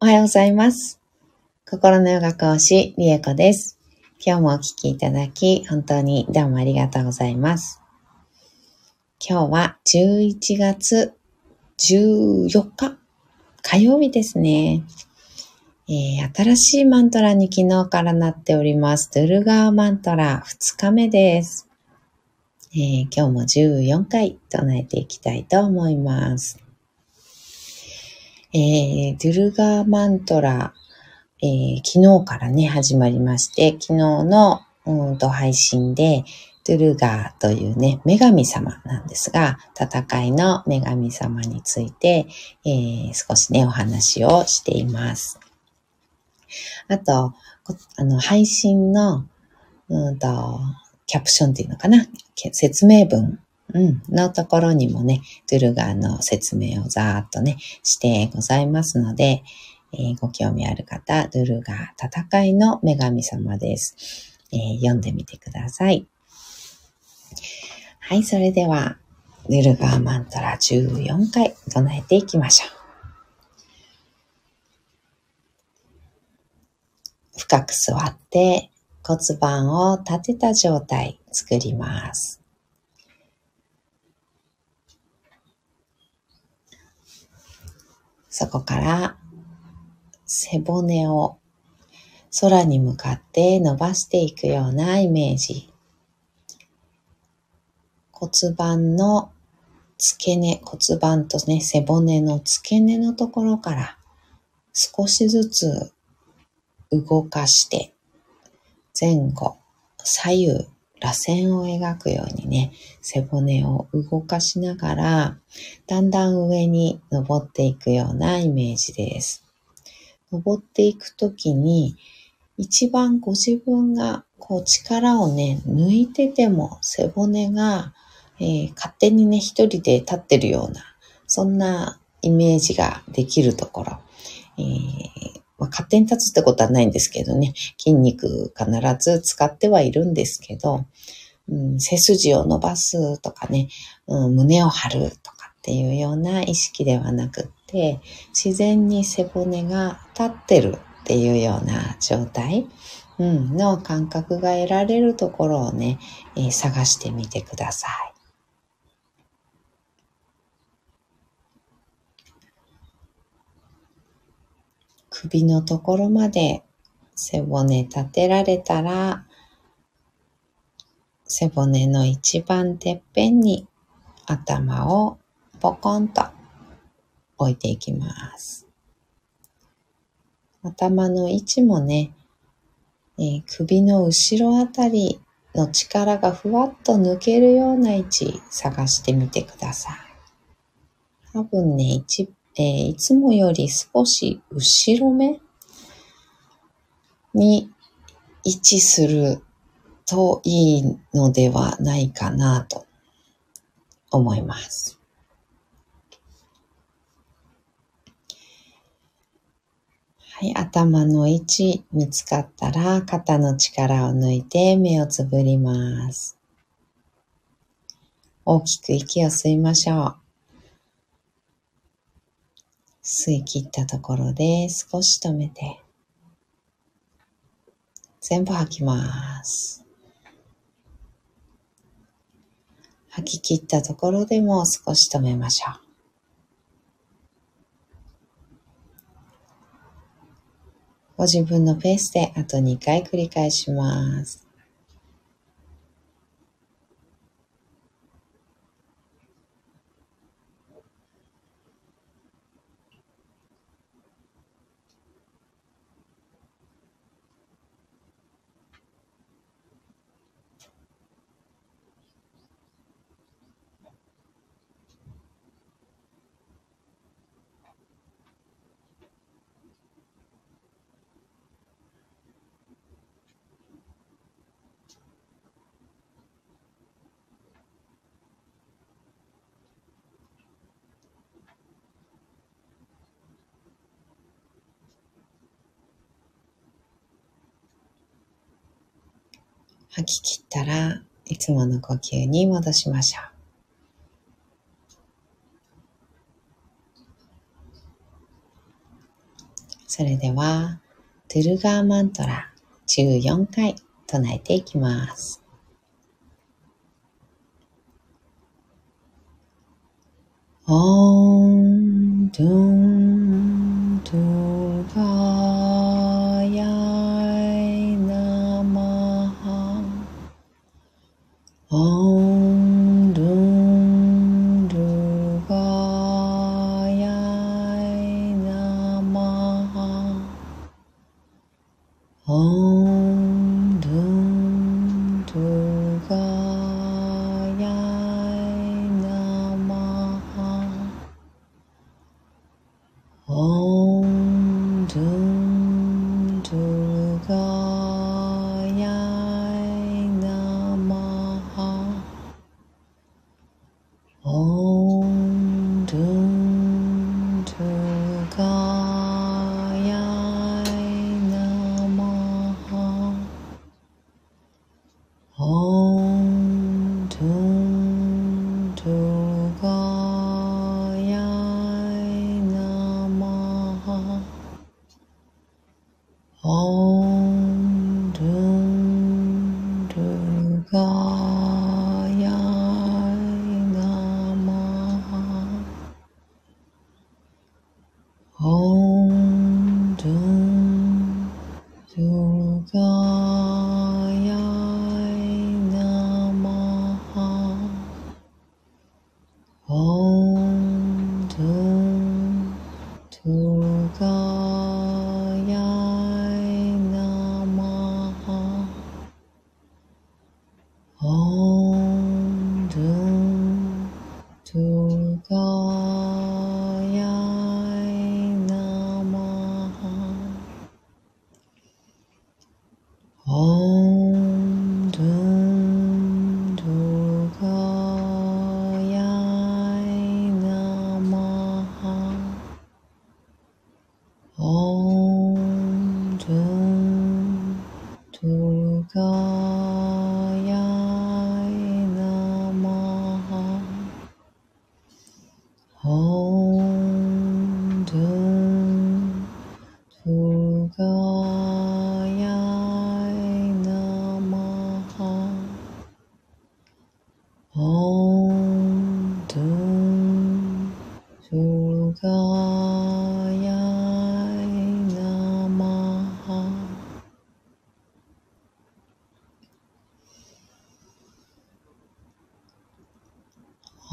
おはようございます。心のヨガ講師、リエコです。今日もお聞きいただき、本当にどうもありがとうございます。今日は11月14日、火曜日ですね。えー新しいマントラに昨日からなっております。ドゥルガーマントラ2日目です。えー今日も14回唱えていきたいと思います。えー、ドゥルガーマントラ、えー昨日からね、始まりまして、昨日の、うんと配信で、ドゥルガーというね、女神様なんですが、戦いの女神様について、えー少しね、お話をしています。あと、あの、配信の、うんと、キャプションっていうのかな説明文、うん、のところにもね、ドゥルガーの説明をざーっとね、してございますので、えーご興味ある方、ドゥルガー戦いの女神様です、えー読んでみてください。はい、それでは、ドゥルガーマントラ14回唱えていきましょう。深く座って骨盤を立てた状態作ります。そこから背骨を空に向かって伸ばしていくようなイメージ。骨盤の付け根、骨盤とね、背骨の付け根のところから少しずつ動かして前後、左右、螺旋を描くようにね、背骨を動かしながら、だんだん上に登っていくようなイメージです。登っていくときに、一番ご自分がこう力をね、抜いてても背骨が、えー勝手にね、一人で立ってるような、そんなイメージができるところ。えーまあ、勝手に立つってことはないんですけどね、筋肉必ず使ってはいるんですけど、うん、背筋を伸ばすとかね、うん、胸を張るとかっていうような意識ではなくって、自然に背骨が立ってるっていうような状態、うん、の感覚が得られるところをね、えー探してみてください。首のところまで背骨立てられたら、背骨の一番てっぺんに頭をポコンと置いていきます。頭の位置もね、えー首の後ろあたりの力がふわっと抜けるような位置探してみてください。多分ね、一えーいつもより少し後ろ目に位置するといいのではないかなと思います。はい、頭の位置見つかったら肩の力を抜いて目をつぶります。大きく息を吸いましょう。吸い切ったところで少し止めて、全部吐きます。吐き切ったところでも少し止めましょう。ご自分のペースであと2回繰り返します。吐き切ったらいつもの呼吸に戻しましょう。それでは、トゥルガーマントラ14回唱えていきます。Om Dum Oh.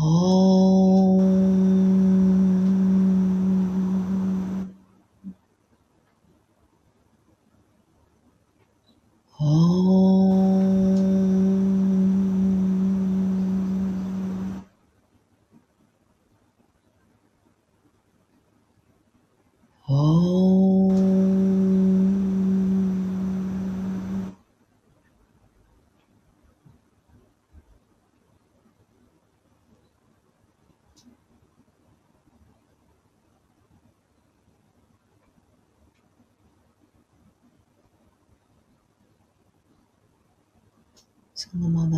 Om. Om. Om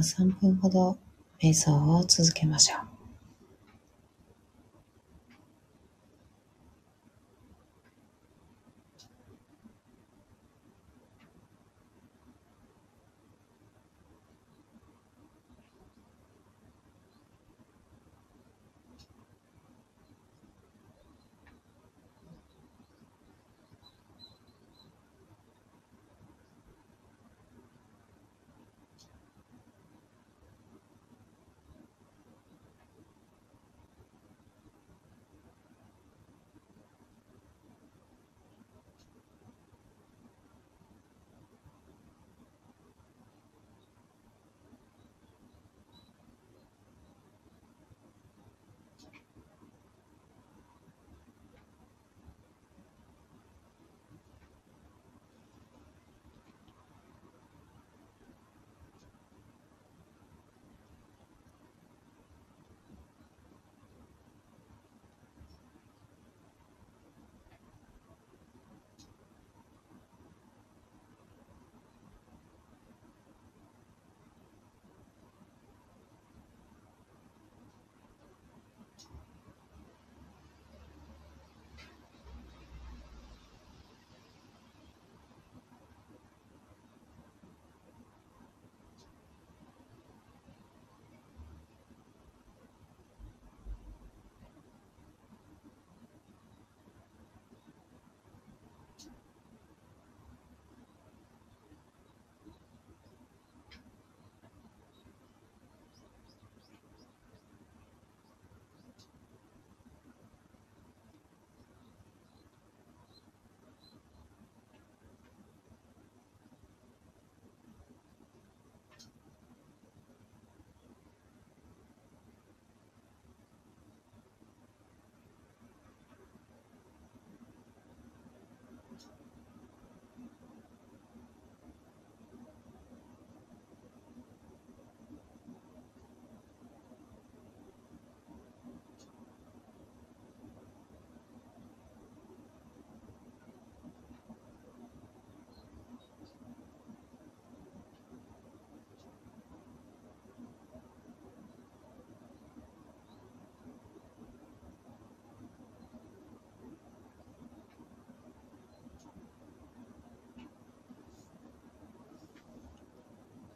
3分ほど瞑想を続けましょう。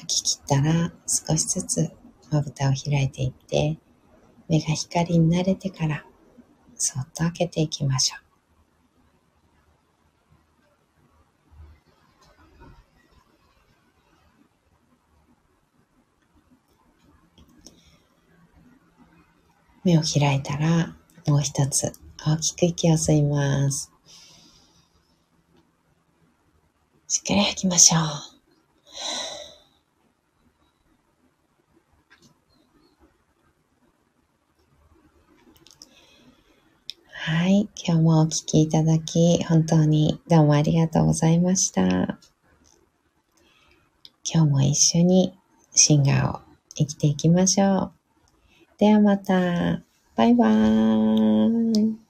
吐き切ったら少しずつまぶたを開いていって目が光に慣れてからそっと開けていきましょう。目を開いたらもう一つ大きく息を吸います。しっかり吐きましょう。はい。今日もお聴きいただき、本当にどうもありがとうございました。今日も一緒にシンガーを生きていきましょう。ではまた。バイバーイ。